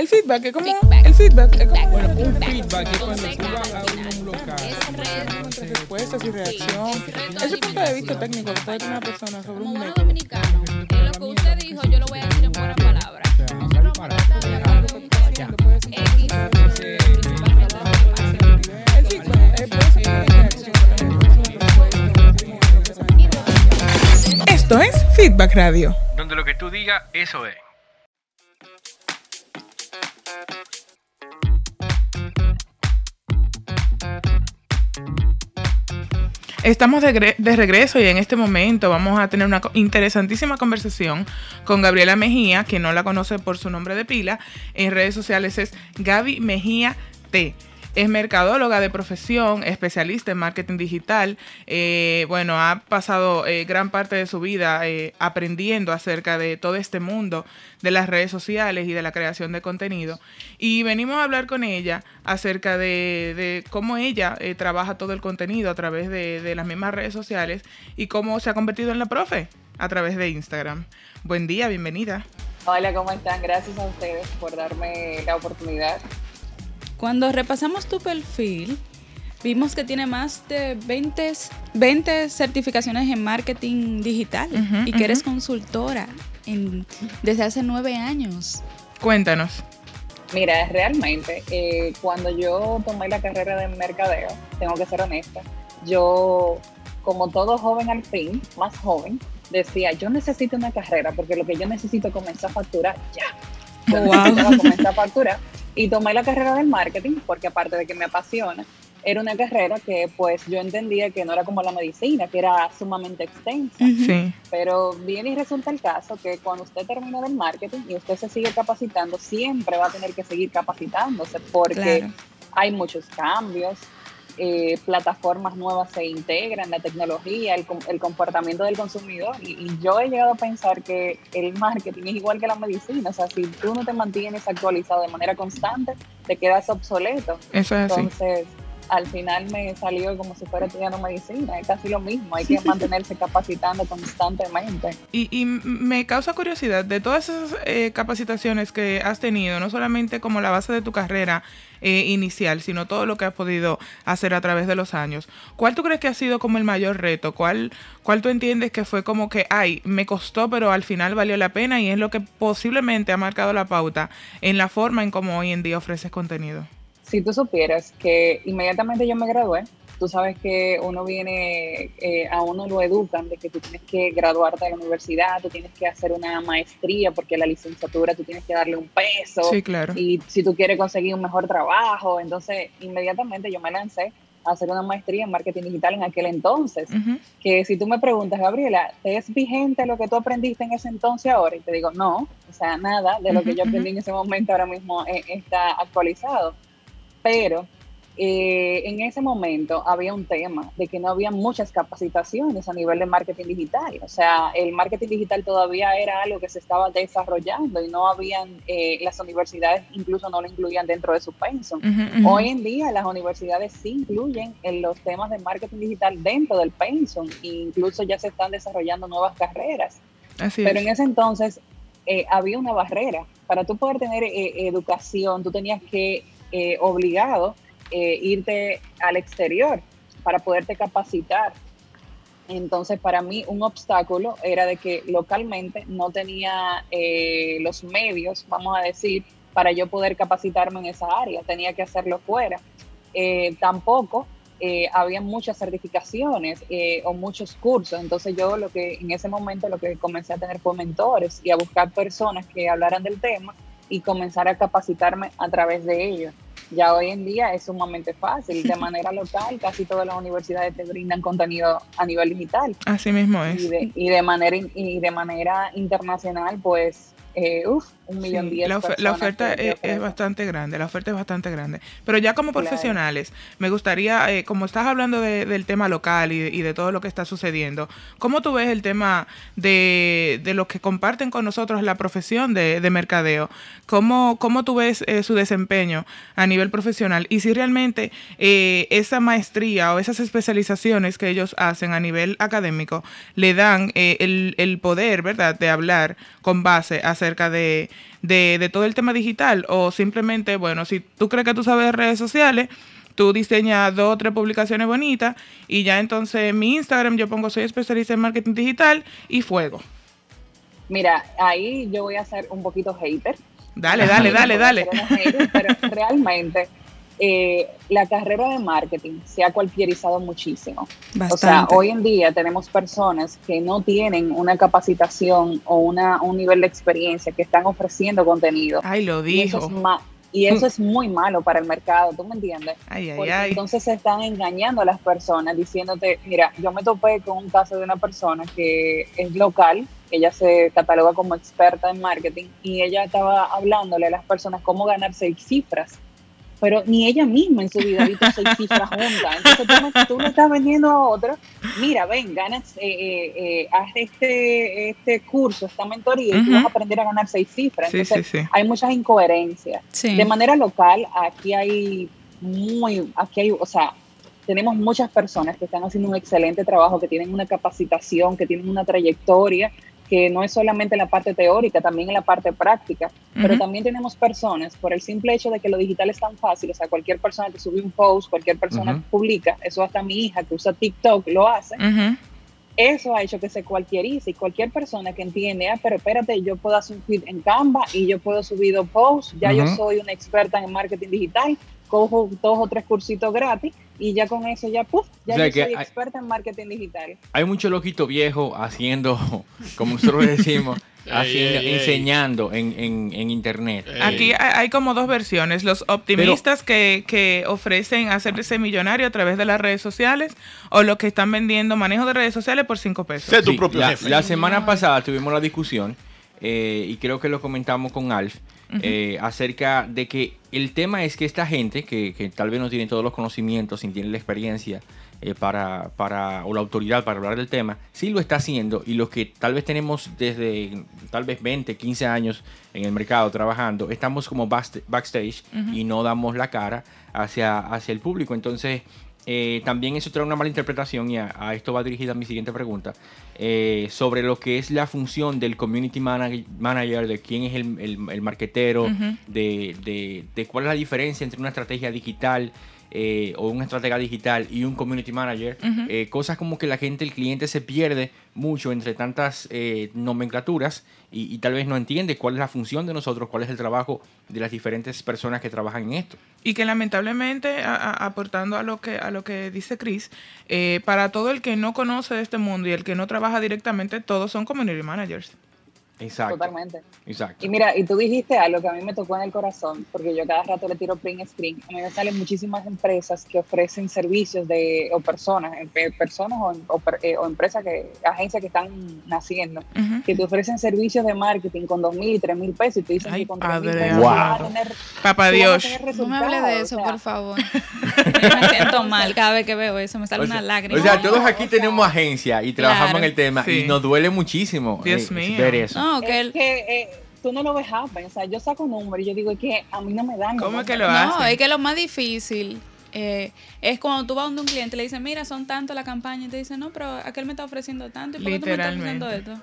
El feedback es como. El feedback es como. Bueno, un feedback es cuando tú vas a un local. Respuestas y reacción. Ese punto de vista técnico que puede tener una persona sobre un método. dominicano, lo que usted dijo, yo lo voy a decir en buenas palabras. El feedback eh. Esto es Feedback Radio. Donde lo que tú digas, eso es. Estamos de, de regreso y en este momento vamos a tener una interesantísima conversación con Gabriela Mejía, quien no la conoce por su nombre de pila. En redes sociales es Gaby Mejía T. Es mercadóloga de profesión, especialista en marketing digital. Eh, bueno, ha pasado eh, gran parte de su vida eh, aprendiendo acerca de todo este mundo de las redes sociales y de la creación de contenido. Y venimos a hablar con ella acerca de, cómo ella trabaja todo el contenido a través de, de las mismas redes sociales y cómo se ha convertido en la profe a través de Instagram. Buen día, bienvenida. Hola, ¿cómo están? Gracias a ustedes por darme la oportunidad. Cuando repasamos tu perfil, vimos que tiene más de 20, 20 certificaciones en marketing digital y que eres consultora en- desde hace nueve años. Cuéntanos. Mira, realmente, eh, cuando yo tomé la carrera de mercadeo, tengo que ser honesta, yo, como todo joven al fin, más joven, decía, yo necesito una carrera porque lo que yo necesito es comenzar a facturar ya. Yo Oh, wow. necesitaba comenzar a facturar. Y tomé la carrera del marketing porque aparte de que me apasiona, era una carrera que pues yo entendía que no era como la medicina, que era sumamente extensa. Pero viene y resulta el caso que cuando usted termina del marketing y usted se sigue capacitando, siempre va a tener que seguir capacitándose porque Claro. hay muchos cambios, eh, plataformas nuevas se integran, la tecnología, el, el comportamiento del consumidor. Y, y yo he llegado a pensar que el marketing es igual que la medicina. O sea, si tú no te mantienes actualizado de manera constante, te quedas obsoleto. Eso es así. Al final me salió como si fuera estudiando medicina, es casi lo mismo, hay que mantenerse capacitando constantemente. Y, y me causa curiosidad de todas esas eh, capacitaciones que has tenido, no solamente como la base de tu carrera eh, inicial, sino todo lo que has podido hacer a través de los años. ¿Cuál tú crees que ha sido como el mayor reto? ¿Cuál, cuál tú entiendes que fue como que, ay, me costó, pero al final valió la pena y es lo que posiblemente ha marcado la pauta en la forma en cómo hoy en día ofreces contenido? Si tú supieras que inmediatamente yo me gradué, tú sabes que uno viene, eh, a uno lo educan de que tú tienes que graduarte de la universidad, tú tienes que hacer una maestría porque la licenciatura tú tienes que darle un peso. Sí, claro. y si tú quieres conseguir un mejor trabajo, entonces inmediatamente yo me lancé a hacer una maestría en marketing digital en aquel entonces. Que si tú me preguntas, Gabriela, ¿te es vigente lo que tú aprendiste en ese entonces ahora? Y te digo, no, o sea, nada de lo que yo aprendí en ese momento ahora mismo eh, está actualizado. Pero eh, en ese momento había un tema de que no había muchas capacitaciones a nivel de marketing digital. O sea, el marketing digital todavía era algo que se estaba desarrollando y no habían, eh, las universidades incluso no lo incluían dentro de su pensum. Hoy en día las universidades sí incluyen en los temas de marketing digital dentro del pensum e incluso ya se están desarrollando nuevas carreras. Así Pero es. en ese entonces eh, había una barrera. Para tú poder tener eh, educación, tú tenías que, eh, obligado, eh, irte al exterior para poderte capacitar. Entonces, para mí, un obstáculo era de que localmente no tenía eh, los medios, vamos a decir, para yo poder capacitarme en esa área. Tenía que hacerlo fuera. Eh, tampoco eh, había muchas certificaciones eh, o muchos cursos. Entonces, yo lo que en ese momento lo que comencé a tener fue mentores y a buscar personas que hablaran del tema y comenzar a capacitarme a través de ellos. Ya hoy en día es sumamente fácil. De manera local, casi todas las universidades te brindan contenido a nivel digital. Así mismo es. Y de, y de manera, y de manera internacional, pues, eh, uf, un millón Sí, diez la, oferta que es, bastante grande, la oferta es bastante grande. Pero ya como Claro. profesionales, me gustaría, eh, como estás hablando de- del tema local y de, y de todo lo que está sucediendo, ¿cómo tú ves el tema de, de los que comparten con nosotros la profesión de, de mercadeo? ¿Cómo, cómo tú ves eh, su desempeño a nivel profesional? Y si realmente eh, esa maestría o esas especializaciones que ellos hacen a nivel académico le dan eh, el, el poder, ¿verdad?, de hablar con base acerca de, de, de todo el tema digital o simplemente, bueno, si tú crees que tú sabes de redes sociales, tú diseñas dos o tres publicaciones bonitas y ya entonces en mi Instagram yo pongo soy especialista en marketing digital y fuego. Mira, ahí yo voy a ser un poquito hater. Dale, dale, dale, dale. Hater, Pero realmente eh, la carrera de marketing se ha cualquierizado muchísimo. O sea, hoy en día tenemos personas que no tienen una capacitación o una, un nivel de experiencia que están ofreciendo contenido. Ay, lo Y eso, dijo. es ma- y eso es muy malo para el mercado, ¿tú me entiendes? Ay, ay, Porque ay. entonces se están engañando a las personas diciéndote, mira, yo me topé con un caso de una persona que es local, ella se cataloga como experta en marketing y ella estaba hablándole a las personas cómo ganar seis cifras, pero ni ella misma en su vida ha visto seis cifras juntas. Entonces tú, me- tú le estás vendiendo a otro, mira, ven, ganas, eh, eh, eh, haz este, este curso, esta mentoría y tú Ujú. vas a aprender a ganar seis cifras. Sí, Entonces sí, sí. hay muchas incoherencias. De manera local, aquí hay muy, aquí hay, o sea, tenemos muchas personas que están haciendo un excelente trabajo, que tienen una capacitación, que tienen una trayectoria, que no es solamente en la parte teórica, también en la parte práctica, pero también tenemos personas, por el simple hecho de que lo digital es tan fácil, o sea, cualquier persona que sube un post, cualquier persona que publica, eso hasta mi hija que usa TikTok lo hace, eso ha hecho que se cualquierice. Y cualquier persona que entiende, ah, pero espérate, yo puedo hacer un feed en Canva y yo puedo subir dos posts, ya yo soy una experta en marketing digital, cojo dos o tres cursitos gratis y ya con eso ya, puf, ya O sea yo que soy hay- experta en marketing digital. Hay mucho loquito viejo haciendo, como nosotros decimos, haciendo, ey, ey. enseñando en, en, en internet. Ey. Aquí hay, como dos versiones. Los optimistas que, que ofrecen hacerse millonario a través de las redes sociales o los que están vendiendo manejo de redes sociales por cinco pesos. Sé tu Sí, propio la, jefe. la semana pasada tuvimos la discusión eh, y creo que lo comentamos con Alf eh, acerca de que el tema es que esta gente que, que tal vez no tiene todos los conocimientos, ni tiene la experiencia eh, para, para, o la autoridad para hablar del tema, sí lo está haciendo y los que tal vez tenemos desde tal vez 20, 15 años en el mercado trabajando, estamos como backst- backstage y no damos la cara hacia, hacia el público. Entonces, eh, también eso trae una mala interpretación y a, a esto va dirigida mi siguiente pregunta. Eh, sobre lo que es la función del community manag- manager, de quién es el, el, el marquetero, de, de- de cuál es la diferencia entre una estrategia digital eh, o una estratega digital y un community manager. Eh, cosas como que la gente, el cliente se pierde mucho entre tantas eh, nomenclaturas y, y tal vez no entiende cuál es la función de nosotros, cuál es el trabajo de las diferentes personas que trabajan en esto. Y que lamentablemente, a- a- aportando a lo que, a lo que dice Chris, para todo el que no conoce de este mundo y el que no trabaja directamente, todos son community managers. Exacto. Totalmente. Exacto. Y mira, y tú dijiste algo que a mí me tocó en el corazón, porque yo cada rato le tiro print screen. A mí me salen muchísimas empresas que ofrecen servicios de, o personas, eh, personas o, o per- eh, o empresas, que, agencias que están naciendo, que te ofrecen servicios de marketing con dos mil y tres mil pesos y te dicen Ay, que con tres mil padre pesos vas a tener, Papá tú vas a Dios. tener No me hable de eso, o sea, por favor. me siento mal cada vez que veo eso, me sale O sea, una lágrima. o sea, todos aquí o sea, tenemos agencia y trabajamos claro. en el tema Sí. y nos duele muchísimo Dios eh, mío. ver eso. no, que es el- que eh, tú no lo ves happen, o sea, yo saco números y yo digo es que a mí no me dan. ¿Cómo es que lo números. No, hacen? es que lo más difícil eh, es cuando tú vas donde un cliente le dices, mira, son tanto la campaña, y te dice, no, pero aquel me está ofreciendo tanto, ¿y por qué tú me estás ofreciendo esto?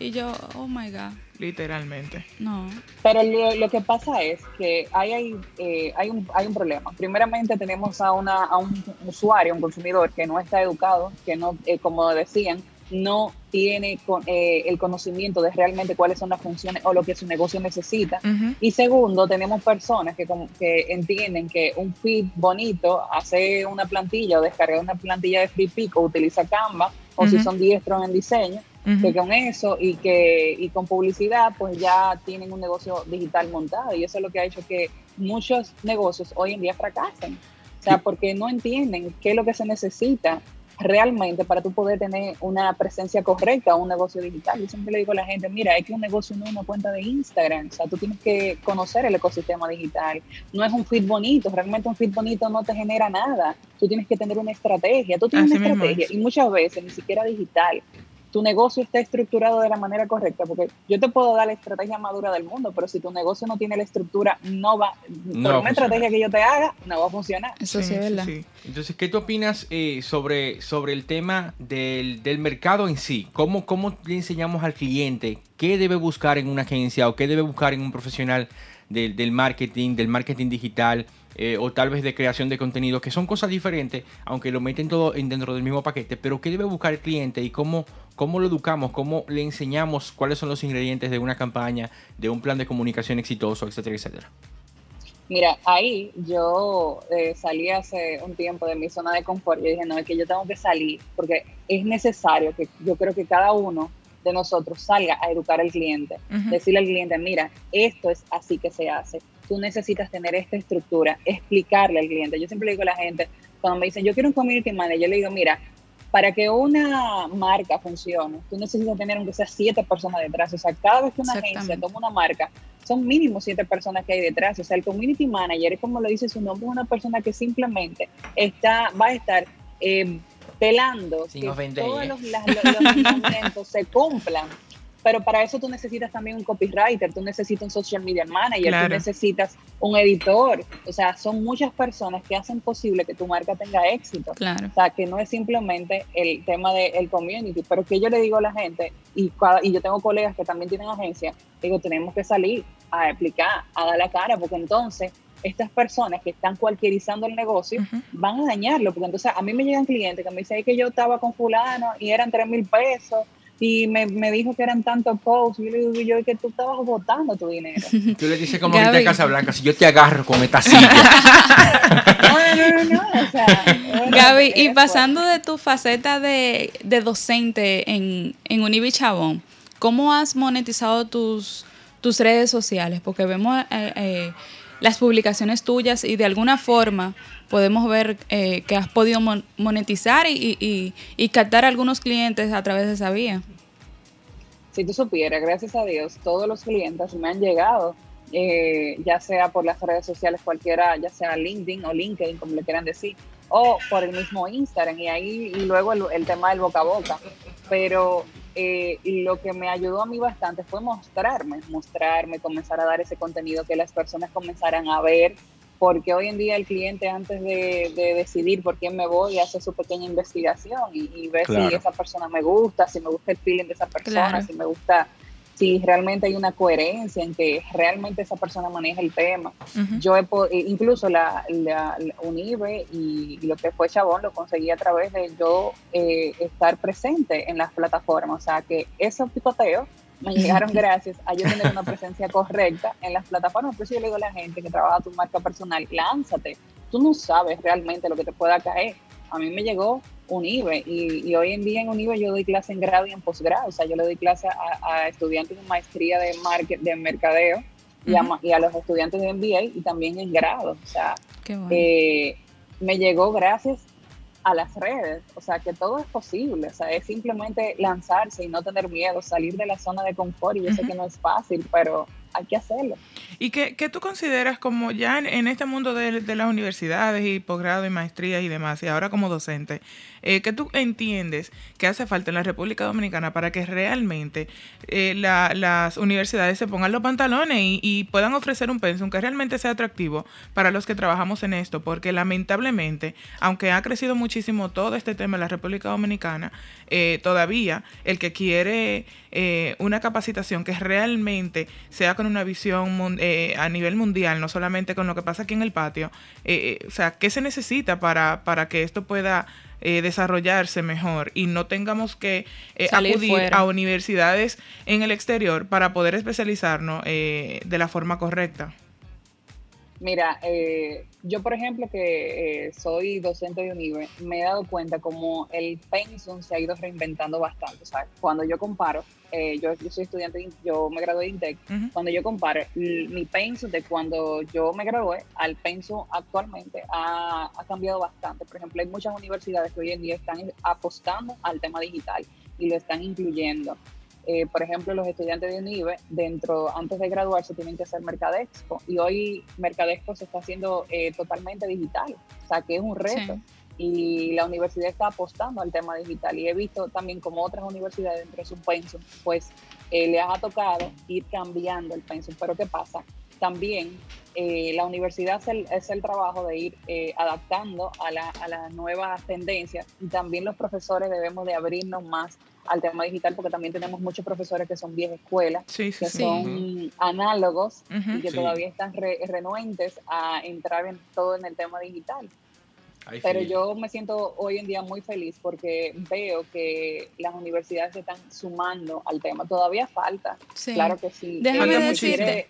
Y yo, oh my God, Literalmente. no. Pero lo, lo que pasa es que hay, hay, eh, hay, un, hay un problema. Primeramente tenemos a, una, a un usuario, un consumidor que no está educado, que no, eh, como decían, no tiene con- eh, el conocimiento de realmente cuáles son las funciones o lo que su negocio necesita. Y segundo, tenemos personas que, como- que entienden que un feed bonito, hace una plantilla o descargar una plantilla de Free Pick o utiliza Canva, o si son diestros en diseño, que con eso y que y con publicidad pues ya tienen un negocio digital montado. Y eso es lo que ha hecho que muchos negocios hoy en día fracasen. O sea, porque no entienden qué es lo que se necesita realmente para tú poder tener una presencia correcta o un negocio digital. Yo siempre le digo a la gente, mira, es que un negocio no es una cuenta de Instagram, o sea, tú tienes que conocer el ecosistema digital. No es un feed bonito, realmente un feed bonito no te genera nada. Tú tienes que tener una estrategia, tú tienes Así una estrategia es. y muchas veces ni siquiera digital tu negocio está estructurado de la manera correcta, porque yo te puedo dar la estrategia madura del mundo, pero si tu negocio no tiene la estructura, no va, por va a una funcionar. estrategia que yo te haga, no va a funcionar. Eso sí, Sí, es verdad. sí. Entonces, ¿qué tú opinas eh, sobre, sobre el tema del, del mercado en sí? ¿Cómo, ¿Cómo le enseñamos al cliente qué debe buscar en una agencia o qué debe buscar en un profesional del, del marketing, del marketing digital eh, o tal vez de creación de contenido, que son cosas diferentes, aunque lo meten todo en- dentro del mismo paquete, pero qué debe buscar el cliente y cómo, cómo lo educamos, cómo le enseñamos cuáles son los ingredientes de una campaña, de un plan de comunicación exitoso, etcétera, etcétera. Mira, ahí yo eh, salí hace un tiempo de mi zona de confort y dije, no, es que yo tengo que salir porque es necesario que yo creo que cada uno de nosotros salga a educar al cliente, Ujú. decirle al cliente, mira, esto es así que se hace, tú necesitas tener esta estructura, explicarle al cliente. Yo siempre le digo a la gente, cuando me dicen, yo quiero un community manager, yo le digo, mira, para que una marca funcione, tú necesitas tener aunque sea siete personas detrás. O sea, cada vez que una agencia toma una marca, son mínimo siete personas que hay detrás. O sea, el community manager es como lo dice su nombre, es una persona que simplemente está, va a estar eh, velando Sin que ofender, todos ¿eh? los, los- los se cumplan. Pero para eso tú necesitas también un copywriter, tú necesitas un social media manager, Claro. tú necesitas un editor. O sea, son muchas personas que hacen posible que tu marca tenga éxito. Claro. O sea, que no es simplemente el tema del community, pero que yo le digo a la gente, y, y yo tengo colegas que también tienen agencia, digo, tenemos que salir a explicar, a dar la cara, porque entonces estas personas que están cualquierizando el negocio van a dañarlo, porque entonces a mí me llegan clientes que me dicen "Es que yo estaba con fulano y eran 3 mil pesos y me, me dijo que eran tantos posts, y yo le digo, yo que tú estabas botando tu dinero. Tú le dices como ahorita Gaby. en Casablanca, si yo te agarro con esta silla. No, no, no, no, o sea, bueno, Gaby, y pasando de tu faceta de, de docente en, en Univi Chabón, ¿cómo has monetizado tus, tus redes sociales? Porque vemos eh, eh, las publicaciones tuyas y de alguna forma podemos ver eh, que has podido mon- monetizar y, y- y- captar algunos clientes a través de esa vía. si tú supieras, gracias a Dios, todos los clientes me han llegado, eh, ya sea por las redes sociales cualquiera, ya sea LinkedIn o LinkedIn, como le quieran decir, o por el mismo Instagram, y ahí, y luego el, el tema del boca a boca. Pero eh, lo que me ayudó a mí bastante fue mostrarme, mostrarme, comenzar a dar ese contenido que las personas comenzaran a ver, porque hoy en día el cliente antes de, de decidir por quién me voy hace su pequeña investigación y, y ve Claro. si esa persona me gusta, si me gusta el feeling de esa persona, Claro. si me gusta, si realmente hay una coherencia en que realmente esa persona maneja el tema. Yo he eh, incluso la, la, la Unive y, y lo que fue Chabón lo conseguí a través de yo eh, estar presente en las plataformas. O sea que esos picoteos me llegaron gracias a yo tener una presencia correcta en las plataformas. Por eso yo le digo a la gente que trabaja tu marca personal, lánzate. Tú no sabes realmente lo que te pueda caer. A mí me llegó Unive y, y hoy en día en Unive yo doy clase en grado y en posgrado. O sea, yo le doy clase a, a estudiantes de maestría de, market, de mercadeo y, a, Ujú. ma- y a los estudiantes de MBA y también en grado. O sea, bueno. eh, me llegó gracias a las redes, o sea que todo es posible, o sea, es simplemente lanzarse y no tener miedo, salir de la zona de confort y yo sé que no es fácil, pero hay que hacerlo. ¿Y qué, qué tú consideras como ya en, en este mundo de, las universidades y posgrado y maestrías y demás, y ahora como docente, eh, qué tú entiendes que hace falta en la República Dominicana para que realmente eh, la- las universidades se pongan los pantalones y, y puedan ofrecer un pensum que realmente sea atractivo para los que trabajamos en esto? Porque lamentablemente, aunque ha crecido muchísimo todo este tema en la República Dominicana, eh, todavía el que quiere eh, una capacitación que realmente sea con una visión eh, a nivel mundial, no solamente con lo que pasa aquí en el patio, eh, eh, o sea, ¿qué se necesita para, para que esto pueda eh, desarrollarse mejor y no tengamos que eh, acudir fuera. a universidades en el exterior para poder especializarnos eh, de la forma correcta? Mira, eh, yo por ejemplo que eh, soy docente de UNIVE, me he dado cuenta como el pensum se ha ido reinventando bastante. O sea, cuando yo comparo, eh, yo, yo soy estudiante, yo me gradué de INTEC, cuando yo comparo mi pensum de cuando yo me gradué al pensum actualmente ha, ha cambiado bastante. Por ejemplo, hay muchas universidades que hoy en día están apostando al tema digital y lo están incluyendo. Eh, por ejemplo, los estudiantes de UNIVE, dentro, antes de graduarse, tienen que hacer Mercadexpo. Y hoy Mercadexpo se está haciendo eh, totalmente digital. O sea, que es un reto. Y la universidad está apostando al tema digital. Y he visto también como otras universidades dentro de su pensum, pues eh, les ha tocado ir cambiando el pensum. Pero ¿qué pasa? También eh, la universidad es el, es el trabajo de ir eh, adaptando a, la, a las nuevas tendencias y también los profesores debemos de abrirnos más al tema digital, porque también tenemos muchos profesores que son vieja escuela, Sí, sí, que sí. son análogos Ujú. y que Sí. todavía están re- renuentes a entrar en todo en el tema digital. Pero yo me siento hoy en día muy feliz porque veo que las universidades se están sumando al tema. Todavía falta, Sí. claro que sí. Déjame decirte, quiere-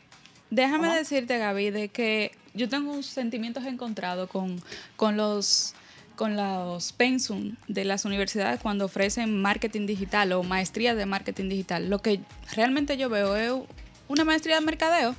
Déjame Ajá. decirte, Gaby, de que yo tengo sentimientos encontrados con, con los con los pensum de las universidades cuando ofrecen marketing digital o maestría de marketing digital. Lo que realmente yo veo es una maestría de mercadeo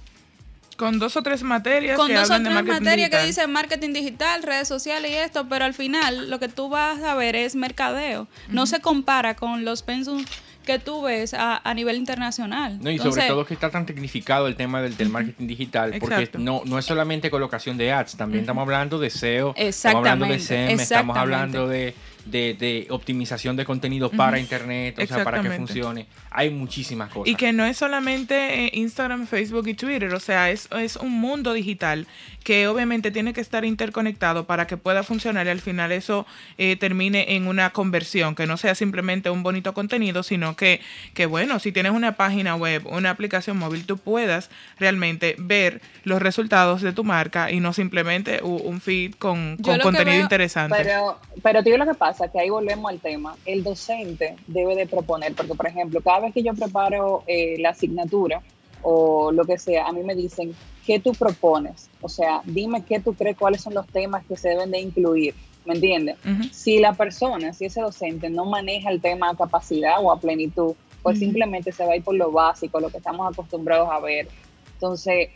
Con dos o tres materias con que dos o tres materias que dicen marketing digital, redes sociales y esto, pero al final lo que tú vas a ver es mercadeo. No se compara con los pensum que tú ves a, a nivel internacional. No, y Entonces, sobre todo que está tan tecnificado el tema del, del marketing digital, porque Exacto. no, no es solamente colocación de ads, también estamos hablando de SEO, estamos hablando de SEM, estamos hablando de, de- de optimización de contenido para internet, o sea, para que funcione. Hay muchísimas cosas. Y que no es solamente eh, Instagram, Facebook y Twitter, o sea, es, es un mundo digital que obviamente tiene que estar interconectado para que pueda funcionar y al final eso eh, termine en una conversión, que no sea simplemente un bonito contenido, sino que, que, bueno, si tienes una página web, una aplicación móvil, tú puedas realmente ver los resultados de tu marca y no simplemente un feed con, con contenido veo- interesante. Pero, pero digo lo que pasa, que ahí volvemos al tema. El docente debe de proponer, porque por ejemplo, cada vez que yo preparo eh, la asignatura o lo que sea, a mí me dicen, ¿qué tú propones? O sea, dime qué tú crees, cuáles son los temas que se deben de incluir. ¿Me entiendes? Si la persona, si ese docente no maneja el tema a capacidad o a plenitud, pues simplemente se va a ir por lo básico, lo que estamos acostumbrados a ver. Entonces,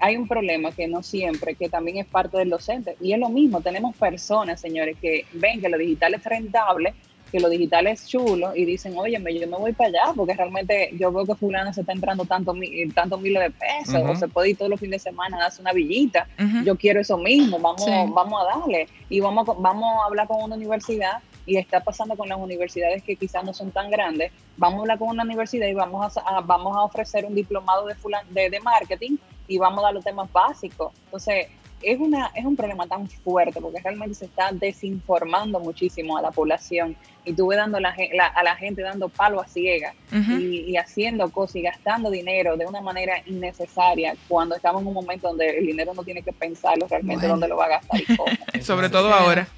hay un problema que no siempre, que también es parte del docente. Y es lo mismo, tenemos personas, señores, que ven que lo digital es rentable, que lo digital es chulo y dicen, oye, yo me voy para allá porque realmente yo veo que fulano se está entrando tanto, tanto miles de pesos o se puede ir todos los fines de semana a darse una villita. Yo quiero eso mismo, vamos, Sí. vamos a darle y vamos, a- vamos a hablar con una universidad y está pasando con las universidades que quizás no son tan grandes. Vamos a hablar con una universidad y vamos a, a- vamos a ofrecer un diplomado de, fulan- de, de marketing y vamos a dar los temas básicos. Entonces, es, una, es un problema tan fuerte porque realmente se está desinformando muchísimo a la población y tú ves dando la, la- a la gente dando palo a ciega y, y haciendo cosas y gastando dinero de una manera innecesaria cuando estamos en un momento donde el dinero no tiene que pensarlo realmente Bueno. dónde lo va a gastar y cómo. Sobre todo ahora.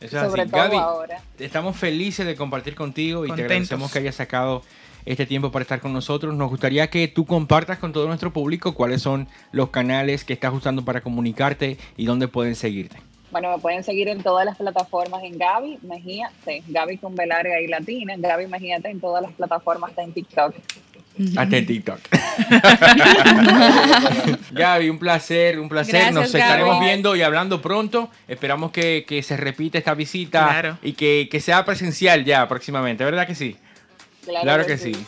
Eso es así. Sobre todo Gaby, ahora. Estamos felices de compartir contigo y Contentos. te agradecemos que hayas sacado este tiempo para estar con nosotros. Nos gustaría que tú compartas con todo nuestro público cuáles son los canales que estás usando para comunicarte y dónde pueden seguirte. Bueno, me pueden seguir en todas las plataformas en Gaby Mejía, sí, Gaby con B larga y latina, Gaby Mejía en todas las plataformas, está en TikTok. Hasta en TikTok. Gaby, un placer, un placer. Gracias, Nos Gaby. estaremos viendo y hablando pronto. Esperamos que, que se repita esta visita Claro. y que, que sea presencial ya próximamente, ¿verdad que sí? Claro, que, sí.